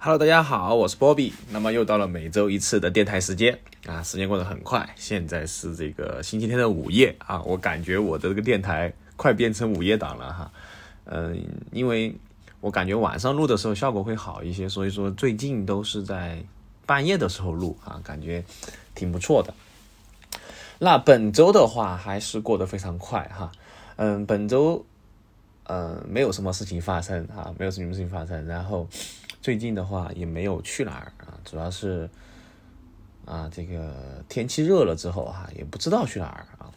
Hello，大家好，我是波比。那么又到了每周一次的电台时间啊，时间过得很快。现在是这个星期天的午夜啊，我感觉我的这个电台快变成午夜档了哈。嗯，因为我感觉晚上录的时候效果会好一些，所以说最近都是在半夜的时候录啊，感觉挺不错的。那本周的话还是过得非常快哈。嗯，本周嗯没有什么事情发生哈，没有什么事情发生，然后。最近的话也没有去哪儿啊，主要是啊，这个天气热了之后哈，也不知道去哪儿啊。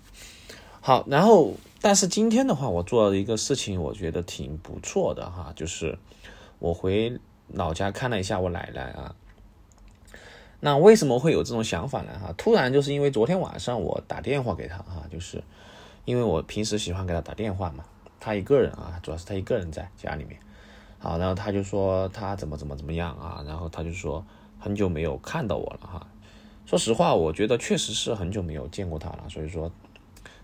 好，然后但是今天的话，我做了一个事情，我觉得挺不错的哈，就是我回老家看了一下我奶奶啊。那为什么会有这种想法呢？哈，突然就是因为昨天晚上我打电话给她哈，就是因为我平时喜欢给她打电话嘛，她一个人啊，主要是她一个人在家里面。好，然后他就说他怎么怎么怎么样啊，然后他就说很久没有看到我了哈。说实话，我觉得确实是很久没有见过他了，所以说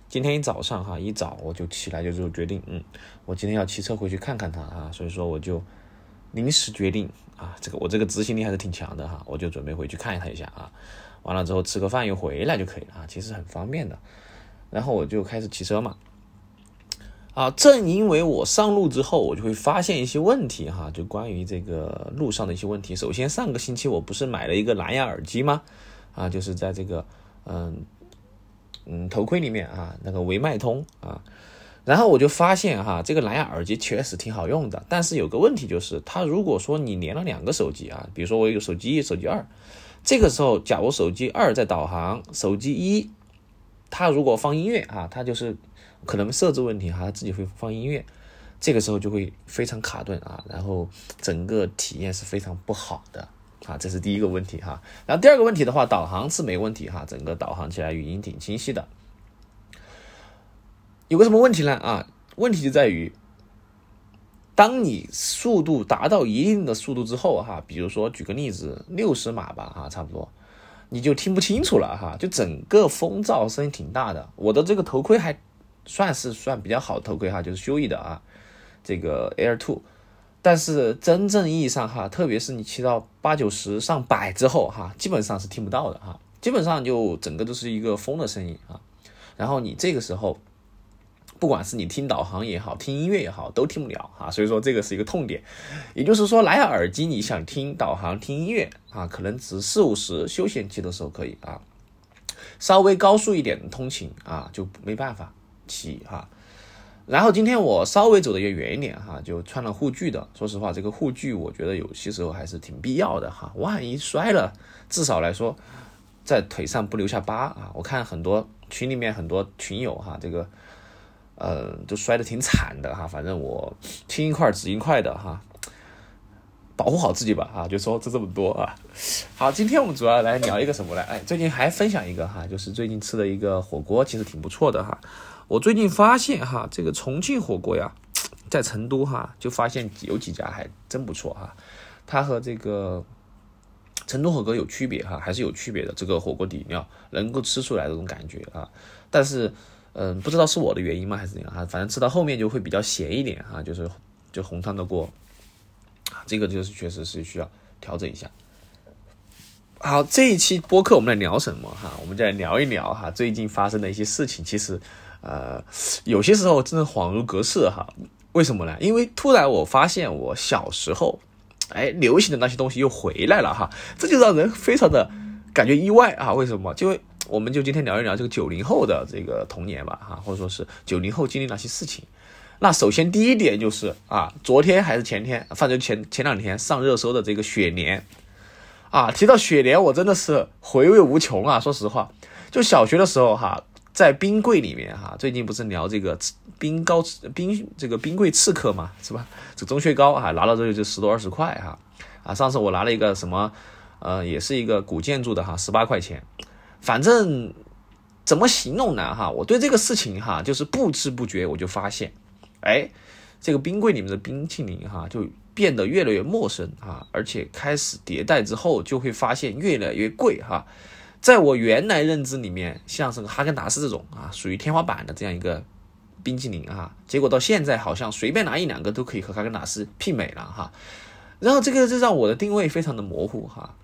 今天一早上哈，一早我就起来就就决定，嗯，我今天要骑车回去看看他啊，所以说我就临时决定啊，这个我这个执行力还是挺强的哈，我就准备回去看他一下啊，完了之后吃个饭又回来就可以了啊，其实很方便的。然后我就开始骑车嘛。啊，正因为我上路之后，我就会发现一些问题哈，就关于这个路上的一些问题。首先，上个星期我不是买了一个蓝牙耳机吗？啊，就是在这个嗯嗯头盔里面啊，那个维麦通啊，然后我就发现哈，这个蓝牙耳机确实挺好用的，但是有个问题就是，它如果说你连了两个手机啊，比如说我有手机一、手机二，这个时候假如手机二在导航，手机一它如果放音乐啊，它就是。可能设置问题哈，自己会放音乐，这个时候就会非常卡顿啊，然后整个体验是非常不好的啊，这是第一个问题哈。然后第二个问题的话，导航是没问题哈，整个导航起来语音挺清晰的。有个什么问题呢啊？问题就在于，当你速度达到一定的速度之后哈，比如说举个例子，六十码吧哈，差不多，你就听不清楚了哈，就整个风噪声音挺大的。我的这个头盔还。算是算比较好的头盔哈，就是修一的啊，这个 Air Two，但是真正意义上哈，特别是你骑到八九十上百之后哈，基本上是听不到的哈，基本上就整个都是一个风的声音啊，然后你这个时候，不管是你听导航也好，听音乐也好，都听不了啊，所以说这个是一个痛点，也就是说蓝牙耳机你想听导航听音乐啊，可能只四五十休闲骑的时候可以啊，稍微高速一点的通勤啊就没办法。骑哈，然后今天我稍微走的也远一点哈，就穿了护具的。说实话，这个护具我觉得有些时候还是挺必要的哈。万一摔了，至少来说在腿上不留下疤啊。我看很多群里面很多群友哈，这个呃就摔得挺惨的哈。反正我青一块紫一块的哈，保护好自己吧啊。就说这这么多啊。好，今天我们主要来聊一个什么呢？哎，最近还分享一个哈，就是最近吃的一个火锅，其实挺不错的哈。我最近发现哈，这个重庆火锅呀，在成都哈，就发现有几家还真不错哈。它和这个成都火锅有区别哈，还是有区别的。这个火锅底料能够吃出来这种感觉啊，但是嗯，不知道是我的原因吗，还是怎样哈？反正吃到后面就会比较咸一点哈，就是就红汤的锅，这个就是确实是需要调整一下。好，这一期播客我们来聊什么哈？我们就来聊一聊哈，最近发生的一些事情，其实。呃，有些时候真的恍如隔世哈，为什么呢？因为突然我发现我小时候，哎，流行的那些东西又回来了哈，这就让人非常的感觉意外啊！为什么？就我们就今天聊一聊这个九零后的这个童年吧哈，或者说是九零后经历哪些事情。那首先第一点就是啊，昨天还是前天，反正前前两天上热搜的这个雪莲啊，提到雪莲，我真的是回味无穷啊！说实话，就小学的时候哈。在冰柜里面哈，最近不是聊这个冰糕冰这个冰柜刺客嘛，是吧？这钟薛高啊，拿到之后就十多二十块哈。啊，上次我拿了一个什么，呃，也是一个古建筑的哈，十八块钱。反正怎么形容呢哈？我对这个事情哈，就是不知不觉我就发现，哎，这个冰柜里面的冰淇淋哈，就变得越来越陌生啊，而且开始迭代之后，就会发现越来越贵哈。在我原来认知里面，像是哈根达斯这种啊，属于天花板的这样一个冰淇淋啊，结果到现在好像随便拿一两个都可以和哈根达斯媲美了哈。然后这个就让我的定位非常的模糊哈。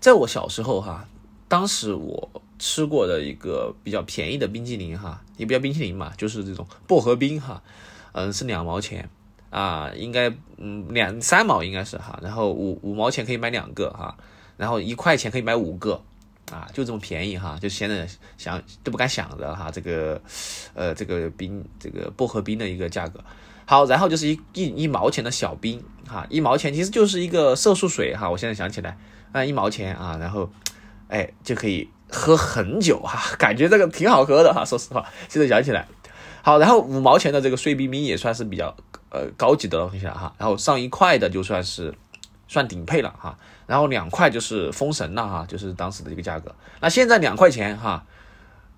在我小时候哈，当时我吃过的一个比较便宜的冰淇淋哈，也不叫冰淇淋嘛，就是这种薄荷冰哈，嗯，是两毛钱啊，应该嗯两三毛应该是哈，然后五五毛钱可以买两个哈，然后一块钱可以买五个啊，就这么便宜哈，就现在想都不敢想着哈，这个呃这个冰这个薄荷冰的一个价格。好，然后就是一一一毛钱的小冰哈，一毛钱其实就是一个色素水哈，我现在想起来，啊一毛钱啊，然后，哎就可以喝很久哈，感觉这个挺好喝的哈，说实话，现在想起来，好，然后五毛钱的这个碎冰冰也算是比较呃高级的东西了哈，然后上一块的就算是算顶配了哈，然后两块就是封神了哈，就是当时的一个价格，那现在两块钱哈。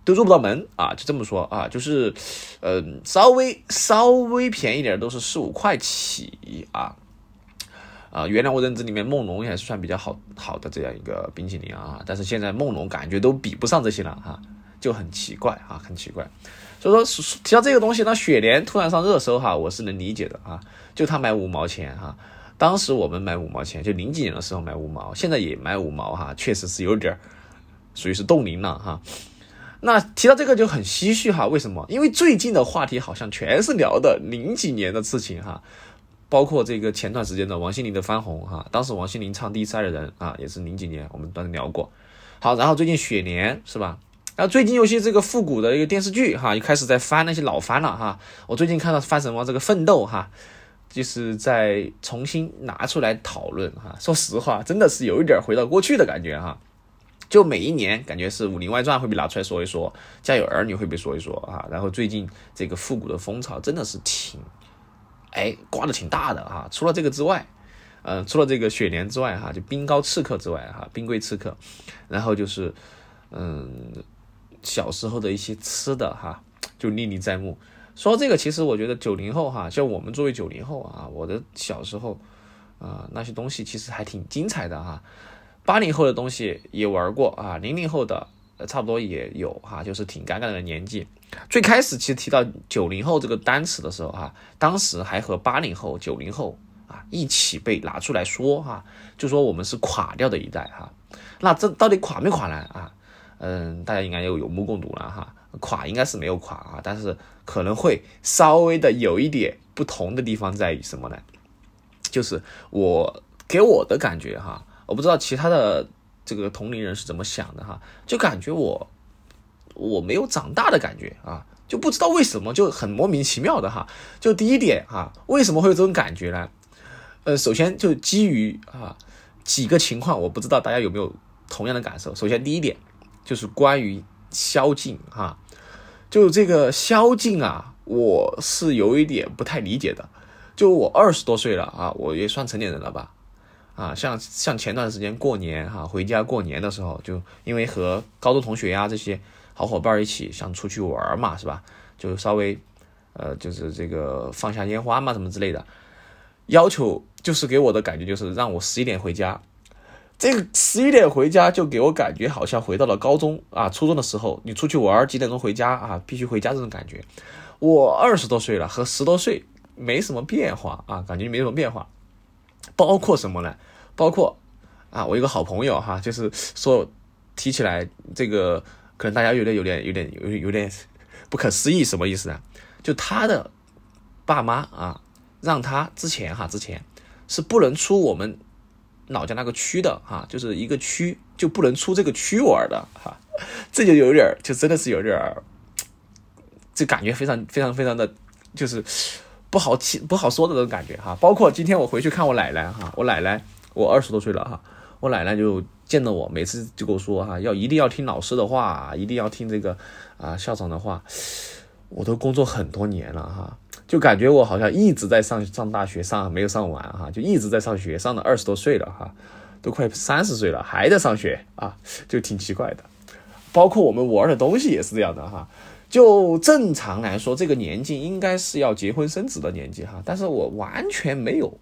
都入不到门啊，就这么说啊，就是，呃，稍微稍微便宜点都是四五块起啊，啊，原来我认知里面梦龙也是算比较好好的这样一个冰淇淋啊，但是现在梦龙感觉都比不上这些了哈，就很奇怪啊，很奇怪。所以说提到这个东西，那雪莲突然上热搜哈，我是能理解的啊，就他买五毛钱哈，当时我们买五毛钱，就零几年的时候买五毛，现在也买五毛哈，确实是有点儿属于是冻龄了哈。那提到这个就很唏嘘哈，为什么？因为最近的话题好像全是聊的零几年的事情哈，包括这个前段时间的王心凌的翻红哈，当时王心凌唱《第三的人》啊，也是零几年，我们当时聊过。好，然后最近雪莲是吧？然后最近有些这个复古的一个电视剧哈，又开始在翻那些老番了哈。我最近看到翻什么这个奋斗哈，就是在重新拿出来讨论哈。说实话，真的是有一点回到过去的感觉哈。就每一年感觉是《武林外传》会被拿出来说一说，《家有儿女》会被说一说啊，然后最近这个复古的风潮真的是挺，哎，刮的挺大的哈。除了这个之外，嗯，除了这个雪莲之外哈，就冰糕刺客之外哈，冰柜刺客，然后就是嗯，小时候的一些吃的哈，就历历在目。说这个，其实我觉得九零后哈，像我们作为九零后啊，我的小时候啊，那些东西其实还挺精彩的哈。八零后的东西也玩过啊，零零后的差不多也有哈，就是挺尴尬的年纪。最开始其实提到九零后这个单词的时候哈，当时还和八零后、九零后啊一起被拿出来说哈，就说我们是垮掉的一代哈。那这到底垮没垮呢啊？嗯，大家应该有有目共睹了哈。垮应该是没有垮啊，但是可能会稍微的有一点不同的地方在于什么呢？就是我给我的感觉哈。我不知道其他的这个同龄人是怎么想的哈，就感觉我我没有长大的感觉啊，就不知道为什么就很莫名其妙的哈。就第一点哈，为什么会有这种感觉呢？呃，首先就基于啊几个情况，我不知道大家有没有同样的感受。首先第一点就是关于宵禁哈，就这个宵禁啊，我是有一点不太理解的。就我二十多岁了啊，我也算成年人了吧。啊，像像前段时间过年哈，回家过年的时候，就因为和高中同学呀这些好伙伴一起想出去玩嘛，是吧？就稍微呃，就是这个放下烟花嘛，什么之类的，要求就是给我的感觉就是让我十一点回家。这个十一点回家就给我感觉好像回到了高中啊、初中的时候，你出去玩几点钟回家啊？必须回家这种感觉。我二十多岁了，和十多岁没什么变化啊，感觉没什么变化。包括什么呢？包括啊，我一个好朋友哈，就是说提起来这个，可能大家有点、有点、有点、有有点 不可思议，什么意思呢？就他的爸妈啊，让他之前哈，之前是不能出我们老家那个区的哈，就是一个区就不能出这个区玩的哈，这就有点，就真的是有点，这感觉非常非常非常的就是。不好听不好说的这种感觉哈，包括今天我回去看我奶奶哈，我奶奶我二十多岁了哈，我奶奶就见到我，每次就跟我说哈，要一定要听老师的话，一定要听这个啊校长的话。我都工作很多年了哈，就感觉我好像一直在上上大学上没有上完哈，就一直在上学，上了二十多岁了哈，都快三十岁了还在上学啊，就挺奇怪的。包括我们玩的东西也是这样的哈。就正常来说，这个年纪应该是要结婚生子的年纪哈，但是我完全没有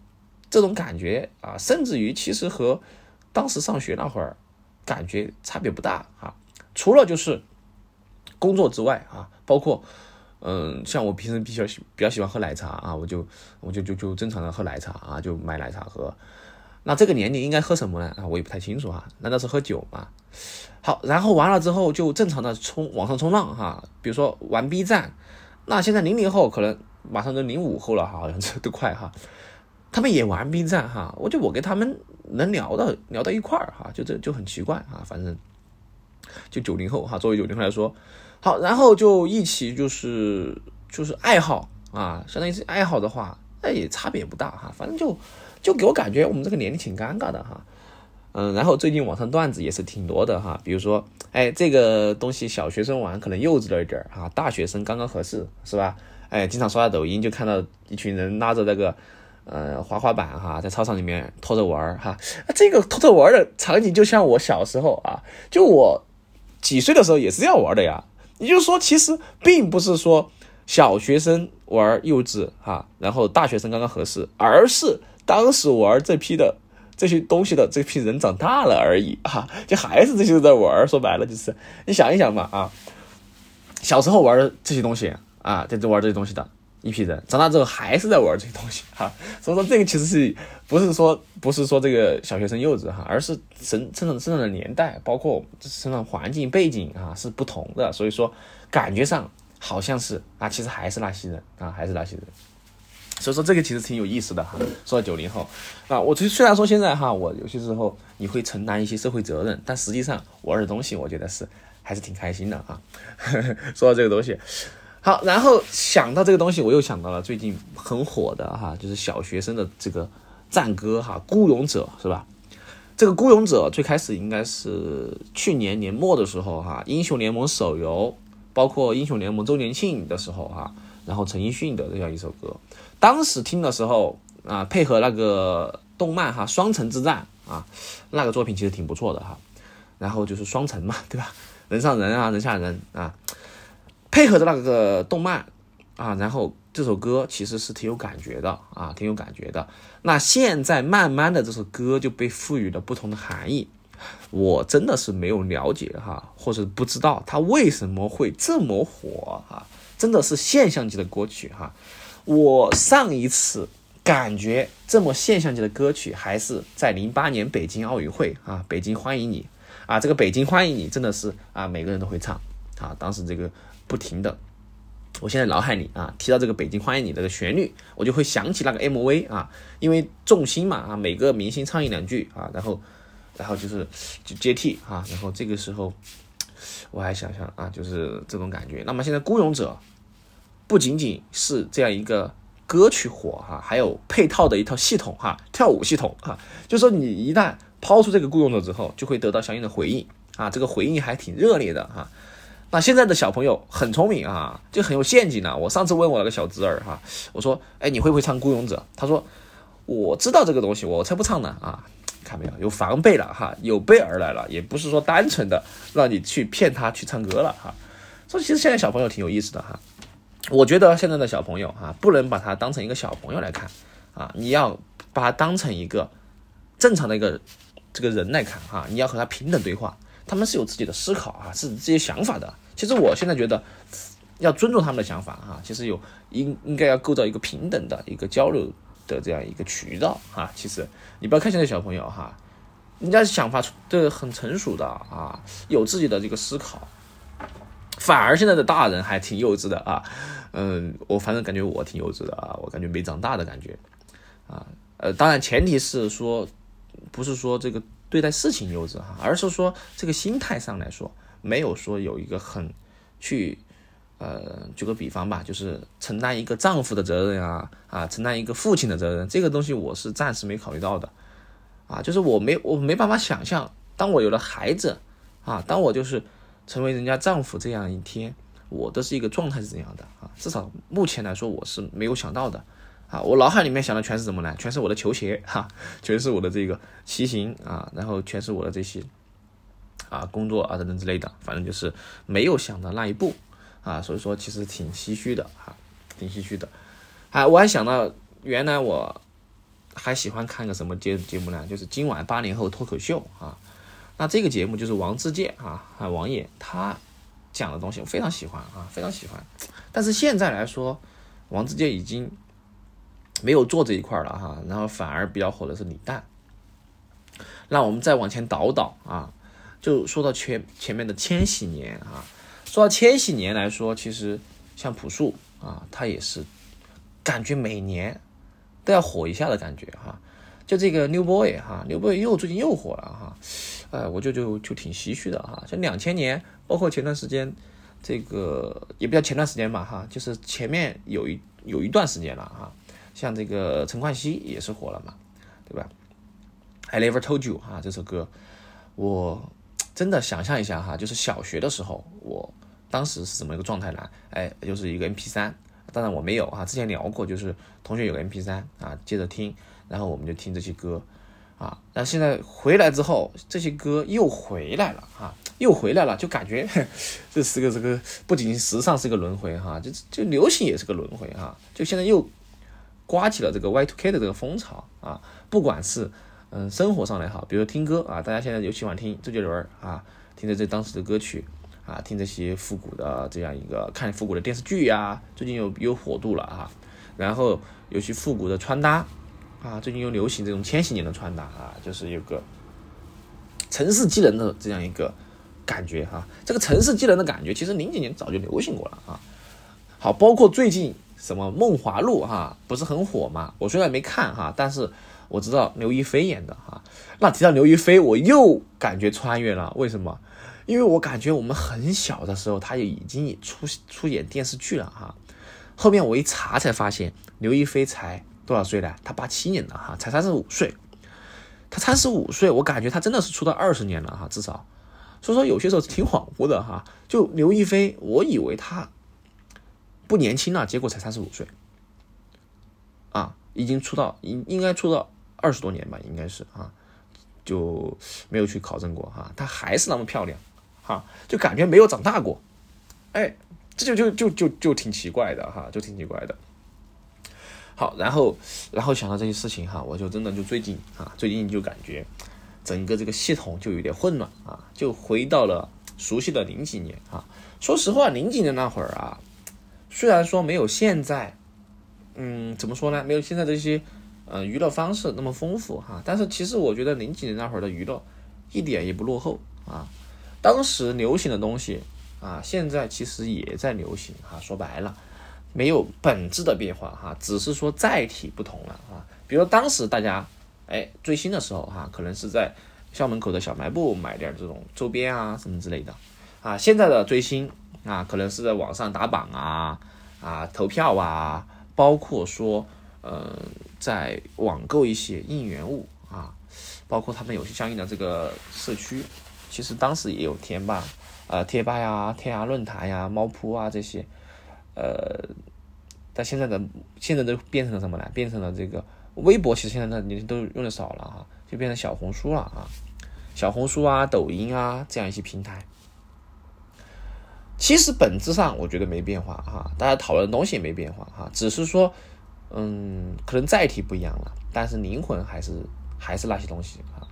这种感觉啊，甚至于其实和当时上学那会儿感觉差别不大啊，除了就是工作之外啊，包括嗯，像我平时比较喜比较喜欢喝奶茶啊，我就我就就就正常的喝奶茶啊，就买奶茶喝。那这个年龄应该喝什么呢？啊，我也不太清楚哈。难道是喝酒吗？好，然后完了之后就正常的冲网上冲浪哈，比如说玩 B 站。那现在零零后可能马上都零五后了哈，好像这都快哈。他们也玩 B 站哈，我就我跟他们能聊到聊到一块儿哈，就这就很奇怪啊。反正就九零后哈，作为九零后来说，好，然后就一起就是就是爱好啊，相当于是爱好的话，那也差别不大哈。反正就。就给我感觉我们这个年龄挺尴尬的哈，嗯，然后最近网上段子也是挺多的哈，比如说，哎，这个东西小学生玩可能幼稚了一点儿哈，大学生刚刚合适是吧？哎，经常刷到抖音就看到一群人拉着那个呃滑滑板哈，在操场里面拖着玩儿哈，这个拖着玩的场景就像我小时候啊，就我几岁的时候也是这样玩的呀。也就是说，其实并不是说小学生玩幼稚哈，然后大学生刚刚合适，而是。当时玩这批的这些东西的这批人长大了而已啊，就还是这些在玩。说白了就是，你想一想嘛啊，小时候玩的这些东西啊，在这玩这些东西的一批人，长大之后还是在玩这些东西哈。所以说这个其实是不是说不是说这个小学生幼稚哈，而是生生长生长的年代，包括生长环境背景啊是不同的。所以说感觉上好像是啊，其实还是那些人啊，还是那些人。所以说这个其实挺有意思的哈。说到九零后啊，我虽虽然说现在哈，我有些时候你会承担一些社会责任，但实际上玩的东西，我觉得是还是挺开心的哈。说到这个东西，好，然后想到这个东西，我又想到了最近很火的哈，就是小学生的这个战歌哈，《孤勇者》是吧？这个《孤勇者》最开始应该是去年年末的时候哈，英雄联盟手游，包括英雄联盟周年庆的时候哈，然后陈奕迅的这样一首歌。当时听的时候啊，配合那个动漫哈，《双城之战》啊，那个作品其实挺不错的哈。然后就是双城嘛，对吧？人上人啊，人下人啊，配合着那个动漫啊，然后这首歌其实是挺有感觉的啊，挺有感觉的。那现在慢慢的这首歌就被赋予了不同的含义，我真的是没有了解哈，或者不知道它为什么会这么火哈，真的是现象级的歌曲哈。我上一次感觉这么现象级的歌曲，还是在零八年北京奥运会啊，北京欢迎你啊，这个北京欢迎你真的是啊，每个人都会唱啊，当时这个不停的，我现在脑海里啊，提到这个北京欢迎你这个旋律，我就会想起那个 MV 啊，因为众星嘛啊，每个明星唱一两句啊，然后然后就是就接替啊，然后这个时候我还想想啊，就是这种感觉。那么现在孤勇者。不仅仅是这样一个歌曲火哈，还有配套的一套系统哈，跳舞系统哈，就说你一旦抛出这个雇佣者之后，就会得到相应的回应啊，这个回应还挺热烈的哈。那现在的小朋友很聪明啊，就很有陷阱呢。我上次问我那个小侄儿哈，我说，哎，你会不会唱孤勇者？他说，我知道这个东西，我才不唱呢啊！看没有，有防备了哈，有备而来了，也不是说单纯的让你去骗他去唱歌了哈。所以其实现在小朋友挺有意思的哈。我觉得现在的小朋友哈，不能把他当成一个小朋友来看啊，你要把他当成一个正常的一个这个人来看哈，你要和他平等对话，他们是有自己的思考啊，是这些想法的。其实我现在觉得要尊重他们的想法哈，其实有应应该要构造一个平等的一个交流的这样一个渠道哈。其实你不要看现在小朋友哈，人家想法都很成熟的啊，有自己的这个思考。反而现在的大人还挺幼稚的啊，嗯，我反正感觉我挺幼稚的啊，我感觉没长大的感觉，啊，呃，当然前提是说，不是说这个对待事情幼稚哈，而是说这个心态上来说，没有说有一个很去，呃，举个比方吧，就是承担一个丈夫的责任啊，啊，承担一个父亲的责任，这个东西我是暂时没考虑到的，啊，就是我没我没办法想象，当我有了孩子，啊，当我就是。成为人家丈夫这样一天，我的是一个状态是怎样的啊？至少目前来说，我是没有想到的啊！我脑海里面想的全是什么呢？全是我的球鞋哈，全是我的这个骑行啊，然后全是我的这些啊工作啊等等之类的，反正就是没有想到那一步啊，所以说其实挺唏嘘的哈，挺唏嘘的。啊，我还想到原来我还喜欢看个什么节节目呢？就是今晚八零后脱口秀啊。那这个节目就是王自健啊，啊王爷他讲的东西，我非常喜欢啊，非常喜欢。但是现在来说，王自健已经没有做这一块了哈，然后反而比较火的是李诞。那我们再往前倒倒啊，就说到前前面的千禧年啊，说到千禧年来说，其实像朴树啊，他也是感觉每年都要火一下的感觉哈。就这个 New Boy 哈，New Boy 又最近又火了哈，哎，我就就就挺唏嘘的哈。像两千年，包括前段时间，这个也不叫前段时间吧哈，就是前面有一有一段时间了哈。像这个陈冠希也是火了嘛，对吧？I never told you 哈，这首歌，我真的想象一下哈，就是小学的时候，我当时是怎么一个状态呢？哎，就是一个 MP 三，当然我没有啊，之前聊过，就是同学有个 MP 三啊，接着听。然后我们就听这些歌，啊，那现在回来之后，这些歌又回来了，哈，又回来了，就感觉 这是个这个不仅时尚是个轮回，哈，就就流行也是个轮回，哈，就现在又刮起了这个 Y2K 的这个风潮，啊，不管是嗯生活上来好，比如听歌啊，大家现在尤其喜欢听周杰伦啊，听着这当时的歌曲啊，听这些复古的这样一个看复古的电视剧呀，最近有有火度了啊，然后有些复古的穿搭。啊，最近又流行这种千禧年的穿搭啊，就是有个城市机能的这样一个感觉哈。这个城市机能的感觉，其实零几年早就流行过了啊。好，包括最近什么《梦华录》哈，不是很火嘛？我虽然没看哈，但是我知道刘亦菲演的哈。那提到刘亦菲，我又感觉穿越了。为什么？因为我感觉我们很小的时候，她就已经出出演电视剧了哈。后面我一查才发现，刘亦菲才。多少岁了？她八七年的哈，才三十五岁。他三十五岁，我感觉他真的是出道二十年了哈，至少。所以说有些时候挺恍惚的哈。就刘亦菲，我以为她不年轻了，结果才三十五岁。啊，已经出道应应该出道二十多年吧，应该是啊，就没有去考证过哈。她还是那么漂亮，哈，就感觉没有长大过。哎，这就就就就就挺奇怪的哈，就挺奇怪的。好，然后，然后想到这些事情哈，我就真的就最近啊，最近就感觉整个这个系统就有点混乱啊，就回到了熟悉的零几年啊。说实话，零几年那会儿啊，虽然说没有现在，嗯，怎么说呢？没有现在这些呃娱乐方式那么丰富哈，但是其实我觉得零几年那会儿的娱乐一点也不落后啊。当时流行的东西啊，现在其实也在流行哈。说白了。没有本质的变化哈，只是说载体不同了啊。比如当时大家哎追星的时候哈，可能是在校门口的小卖部买点这种周边啊什么之类的啊。现在的追星啊，可能是在网上打榜啊啊投票啊，包括说呃在网购一些应援物啊，包括他们有些相应的这个社区，其实当时也有贴吧啊贴吧呀、天涯论坛呀、猫扑啊这些。呃，但现在的现在都变成了什么呢？变成了这个微博，其实现在的年轻都用的少了哈，就变成小红书了啊，小红书啊、抖音啊这样一些平台。其实本质上我觉得没变化哈，大家讨论的东西也没变化哈，只是说，嗯，可能载体不一样了，但是灵魂还是还是那些东西啊，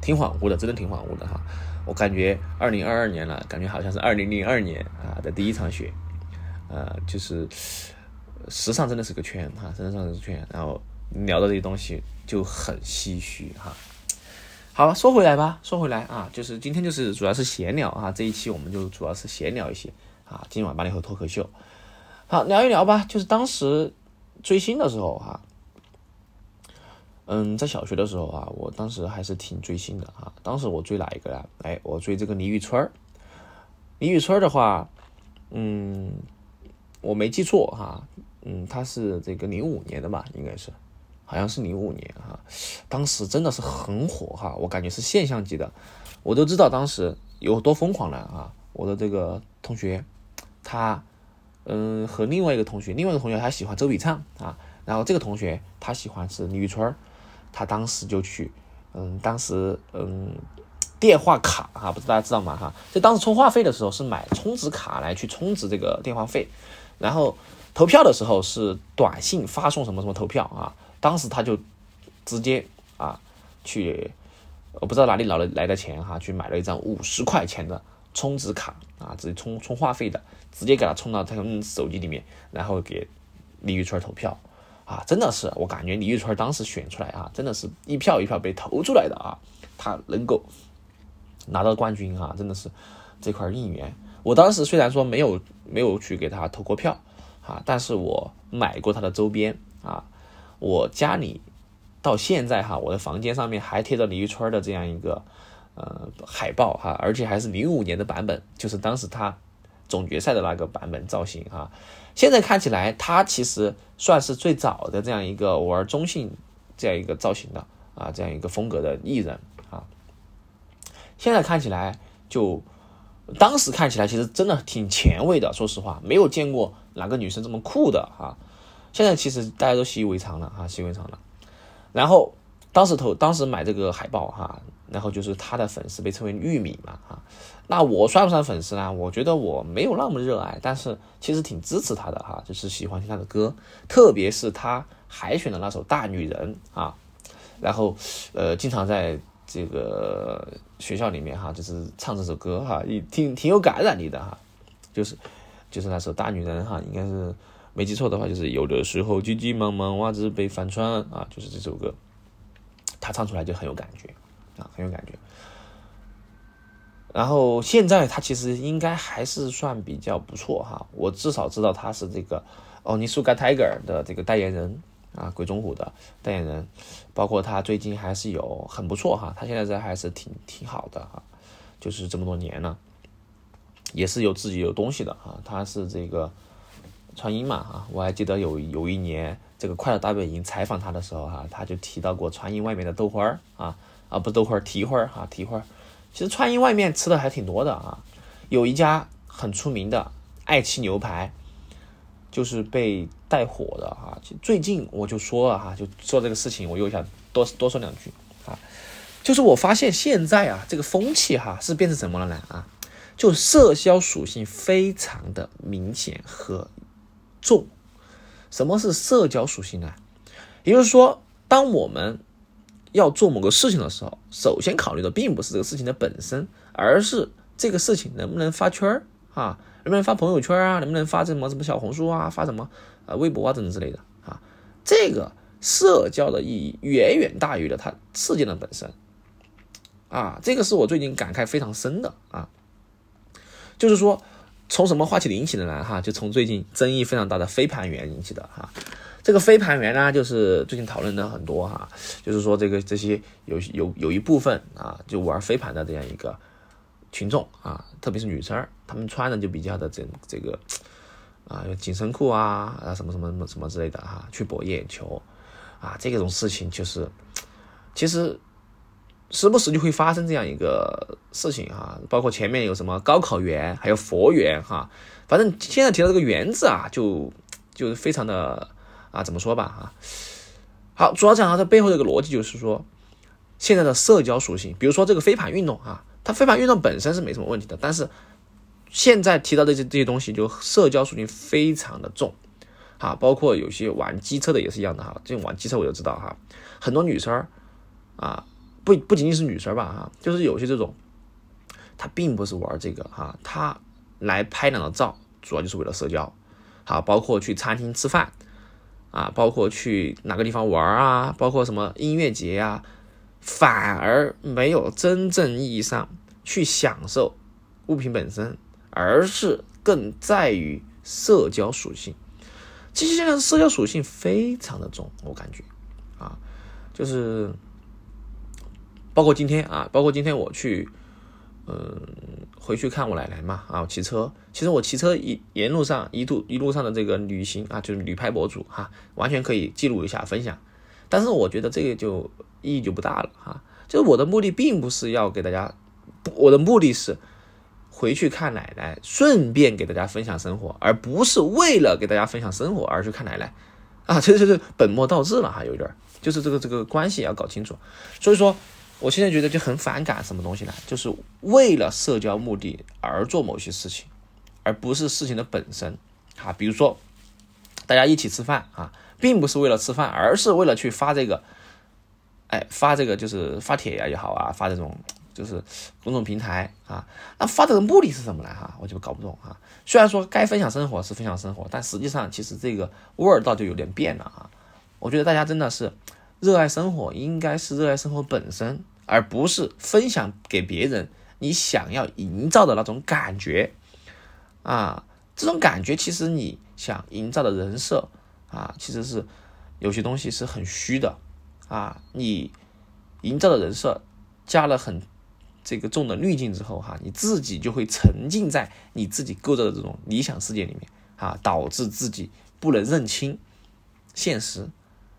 挺恍惚的，真的挺恍惚的哈。我感觉二零二二年了，感觉好像是二零零二年啊的第一场雪。呃，就是时尚真的是个圈哈，真的是圈。然后聊到这些东西就很唏嘘哈。好，说回来吧，说回来啊，就是今天就是主要是闲聊啊，这一期我们就主要是闲聊一些啊。今晚八零后脱口秀，好聊一聊吧。就是当时追星的时候哈，嗯，在小学的时候啊，我当时还是挺追星的啊。当时我追哪一个呀？哎，我追这个李宇春李宇春的话，嗯。我没记错哈，嗯，他是这个零五年的吧，应该是，好像是零五年哈，当时真的是很火哈，我感觉是现象级的，我都知道当时有多疯狂了啊！我的这个同学，他嗯和另外一个同学，另外一个同学他喜欢周笔畅啊，然后这个同学他喜欢是李宇春他当时就去，嗯，当时嗯电话卡哈，不知道大家知道吗哈？就当时充话费的时候是买充值卡来去充值这个电话费。然后投票的时候是短信发送什么什么投票啊？当时他就直接啊去，我不知道哪里老的来的钱哈，去买了一张五十块钱的充值卡啊，直接充充话费的，直接给他充到他手机里面，然后给李宇春投票啊，真的是我感觉李宇春当时选出来啊，真的是一票一票被投出来的啊，他能够拿到冠军啊，真的是这块应援。我当时虽然说没有没有去给他投过票啊，但是我买过他的周边啊，我家里。到现在哈，我的房间上面还贴着李宇春的这样一个呃海报哈，而且还是零五年的版本，就是当时他总决赛的那个版本造型哈。现在看起来，他其实算是最早的这样一个玩中性这样一个造型的啊，这样一个风格的艺人啊。现在看起来，就当时看起来其实真的挺前卫的，说实话，没有见过哪个女生这么酷的哈。现在其实大家都习以为常了啊，习以为常了。然后当时投，当时买这个海报哈，然后就是他的粉丝被称为玉米嘛啊，那我算不算粉丝呢？我觉得我没有那么热爱，但是其实挺支持他的哈，就是喜欢听他的歌，特别是他海选的那首《大女人》啊，然后呃，经常在这个学校里面哈，就是唱这首歌哈，也挺挺有感染力的哈，就是就是那首《大女人》哈，应该是。没记错的话，就是有的时候急急忙忙袜子被翻穿啊，就是这首歌，他唱出来就很有感觉啊，很有感觉。然后现在他其实应该还是算比较不错哈，我至少知道他是这个哦尼苏 a Tiger 的这个代言人啊，鬼冢虎的代言人，包括他最近还是有很不错哈，他现在这还是挺挺好的哈，就是这么多年了，也是有自己有东西的啊，他是这个。川音嘛，啊，我还记得有有一年这个快乐大本营采访他的时候，哈，他就提到过川音外面的豆花儿啊，啊不豆花儿蹄花儿哈蹄花儿，其实川音外面吃的还挺多的啊，有一家很出名的爱妻牛排，就是被带火的啊。最近我就说了哈，就说这个事情，我又想多多说两句啊，就是我发现现在啊这个风气哈是变成什么了呢啊，就社交属性非常的明显和。重，什么是社交属性呢？也就是说，当我们要做某个事情的时候，首先考虑的并不是这个事情的本身，而是这个事情能不能发圈儿啊，能不能发朋友圈啊，能不能发什么什么小红书啊，发什么呃微博啊等等之类的啊。这个社交的意义远远大于了它事件的本身啊。这个是我最近感慨非常深的啊，就是说。从什么话题引起的呢？哈，就从最近争议非常大的飞盘员引起的哈。这个飞盘员呢，就是最近讨论的很多哈，就是说这个这些有有有一部分啊，就玩飞盘的这样一个群众啊，特别是女生，她们穿的就比较的这这个啊，紧身裤啊啊什么什么什么什么之类的哈，去博眼球啊，这种事情就是其实。时不时就会发生这样一个事情哈，包括前面有什么高考员，还有佛缘哈，反正现在提到这个缘字啊，就就非常的啊，怎么说吧哈，好，主要讲它的背后这个逻辑就是说，现在的社交属性，比如说这个飞盘运动啊，它飞盘运动本身是没什么问题的，但是现在提到的这这些东西，就社交属性非常的重，哈，包括有些玩机车的也是一样的哈，这种玩机车我就知道哈，很多女生啊。不不仅仅是女生吧哈，就是有些这种，他并不是玩这个哈，他来拍两张照，主要就是为了社交，好，包括去餐厅吃饭啊，包括去哪个地方玩啊，包括什么音乐节啊，反而没有真正意义上去享受物品本身，而是更在于社交属性。其实现在社交属性非常的重，我感觉啊，就是。包括今天啊，包括今天我去，嗯，回去看我奶奶嘛啊，骑车。其实我骑车一沿路上一度一路上的这个旅行啊，就是旅拍博主哈，完全可以记录一下分享。但是我觉得这个就意义就不大了哈。就是我的目的并不是要给大家，我的目的是回去看奶奶，顺便给大家分享生活，而不是为了给大家分享生活而去看奶奶啊。这就是本末倒置了哈，有点就是这个这个关系要搞清楚。所以说。我现在觉得就很反感什么东西呢？就是为了社交目的而做某些事情，而不是事情的本身。啊，比如说大家一起吃饭啊，并不是为了吃饭，而是为了去发这个，哎，发这个就是发帖呀也好啊，发这种就是公众平台啊，那发的目的是什么呢？哈，我就搞不懂啊。虽然说该分享生活是分享生活，但实际上其实这个味儿道就有点变了啊。我觉得大家真的是热爱生活，应该是热爱生活本身，而不是分享给别人你想要营造的那种感觉啊。这种感觉其实你想营造的人设啊，其实是有些东西是很虚的啊。你营造的人设加了很这个重的滤镜之后哈，你自己就会沉浸在你自己构造的这种理想世界里面啊，导致自己不能认清现实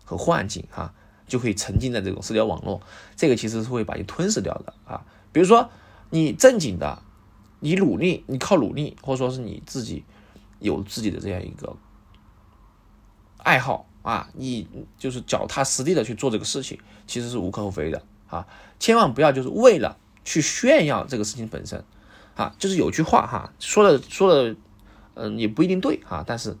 和幻境哈，就会沉浸在这种社交网络，这个其实是会把你吞噬掉的啊。比如说你正经的。你努力，你靠努力，或者说是你自己有自己的这样一个爱好啊，你就是脚踏实地的去做这个事情，其实是无可厚非的啊。千万不要就是为了去炫耀这个事情本身啊。就是有句话哈，说的说的，嗯，也不一定对啊，但是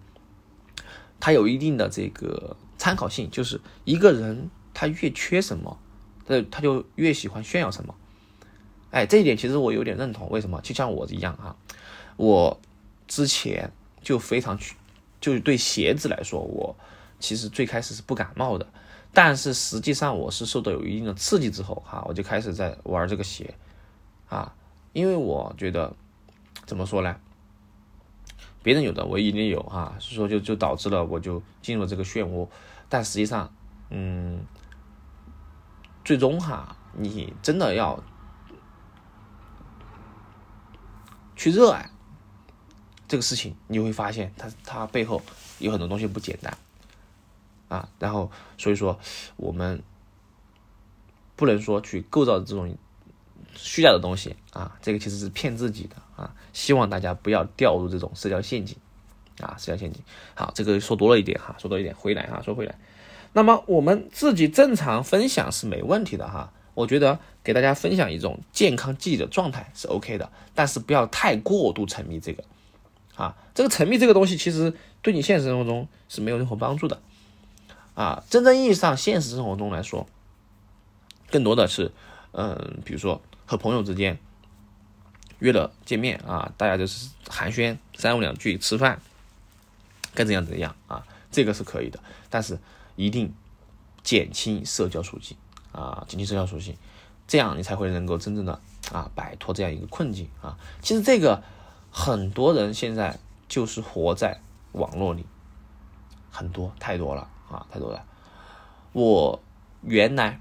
它有一定的这个参考性，就是一个人他越缺什么，他他就越喜欢炫耀什么。哎，这一点其实我有点认同。为什么？就像我一样哈，我之前就非常去，就对鞋子来说，我其实最开始是不感冒的。但是实际上我是受到有一定的刺激之后哈，我就开始在玩这个鞋啊，因为我觉得怎么说呢？别人有的我一定有哈，所以说就就导致了我就进入这个漩涡。但实际上，嗯，最终哈，你真的要。去热爱这个事情，你会发现它它背后有很多东西不简单啊。然后所以说，我们不能说去构造这种虚假的东西啊，这个其实是骗自己的啊。希望大家不要掉入这种社交陷阱啊，社交陷阱。好，这个说多了一点哈，说多一点，回来哈，说回来。那么我们自己正常分享是没问题的哈。我觉得给大家分享一种健康积极的状态是 OK 的，但是不要太过度沉迷这个，啊，这个沉迷这个东西其实对你现实生活中是没有任何帮助的，啊，真正意义上现实生活中来说，更多的是，嗯，比如说和朋友之间约了见面啊，大家就是寒暄三五两句吃饭，该怎样怎样啊，这个是可以的，但是一定减轻社交属性。啊，减轻社交属性，这样你才会能够真正的啊摆脱这样一个困境啊。其实这个很多人现在就是活在网络里，很多太多了啊，太多了。我原来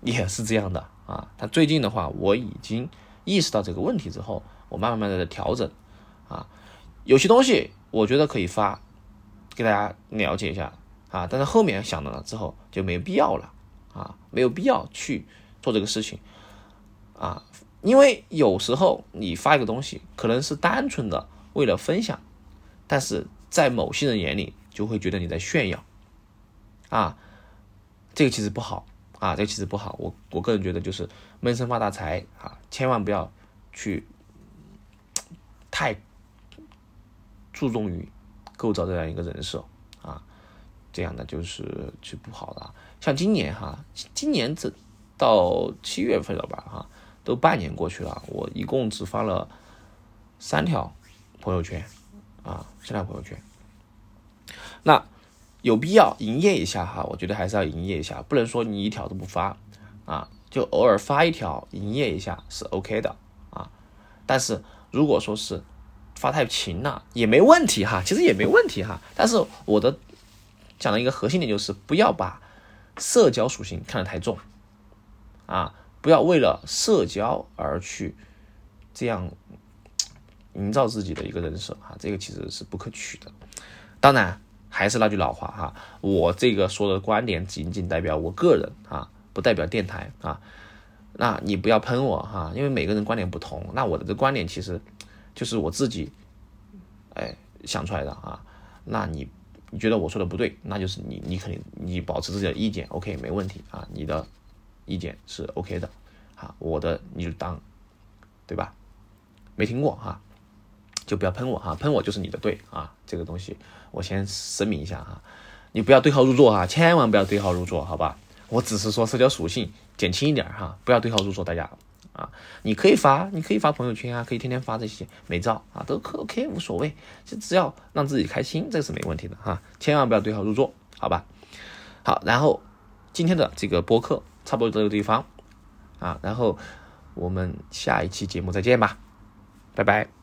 也是这样的啊，但最近的话，我已经意识到这个问题之后，我慢慢慢的调整啊。有些东西我觉得可以发给大家了解一下啊，但是后面想到了之后就没必要了。啊，没有必要去做这个事情啊，因为有时候你发一个东西，可能是单纯的为了分享，但是在某些人眼里就会觉得你在炫耀啊，这个其实不好啊，这个其实不好。我我个人觉得就是闷声发大财啊，千万不要去太注重于构造这样一个人设，这样的就是就不好的。像今年哈，今年这到七月份了吧哈，都半年过去了，我一共只发了三条朋友圈啊，三条朋友圈。那有必要营业一下哈，我觉得还是要营业一下，不能说你一条都不发啊，就偶尔发一条营业一下是 OK 的啊。但是如果说是发太勤了也没问题哈，其实也没问题哈。但是我的讲的一个核心点就是不要把。社交属性看得太重，啊，不要为了社交而去这样营造自己的一个人设啊，这个其实是不可取的。当然，还是那句老话哈，我这个说的观点仅仅代表我个人啊，不代表电台啊。那你不要喷我哈，因为每个人观点不同。那我的这观点其实就是我自己哎想出来的啊。那你。你觉得我说的不对，那就是你，你肯定你保持自己的意见，OK，没问题啊，你的意见是 OK 的，啊，我的你就当，对吧？没听过哈，就不要喷我哈，喷我就是你的对啊，这个东西我先声明一下哈，你不要对号入座哈，千万不要对号入座，好吧？我只是说社交属性减轻一点哈，不要对号入座，大家啊。你可以发，你可以发朋友圈啊，可以天天发这些美照啊，都可 OK 无所谓，就只要让自己开心，这是没问题的哈。千万不要对号入座，好吧？好，然后今天的这个播客差不多这个地方啊，然后我们下一期节目再见吧，拜拜。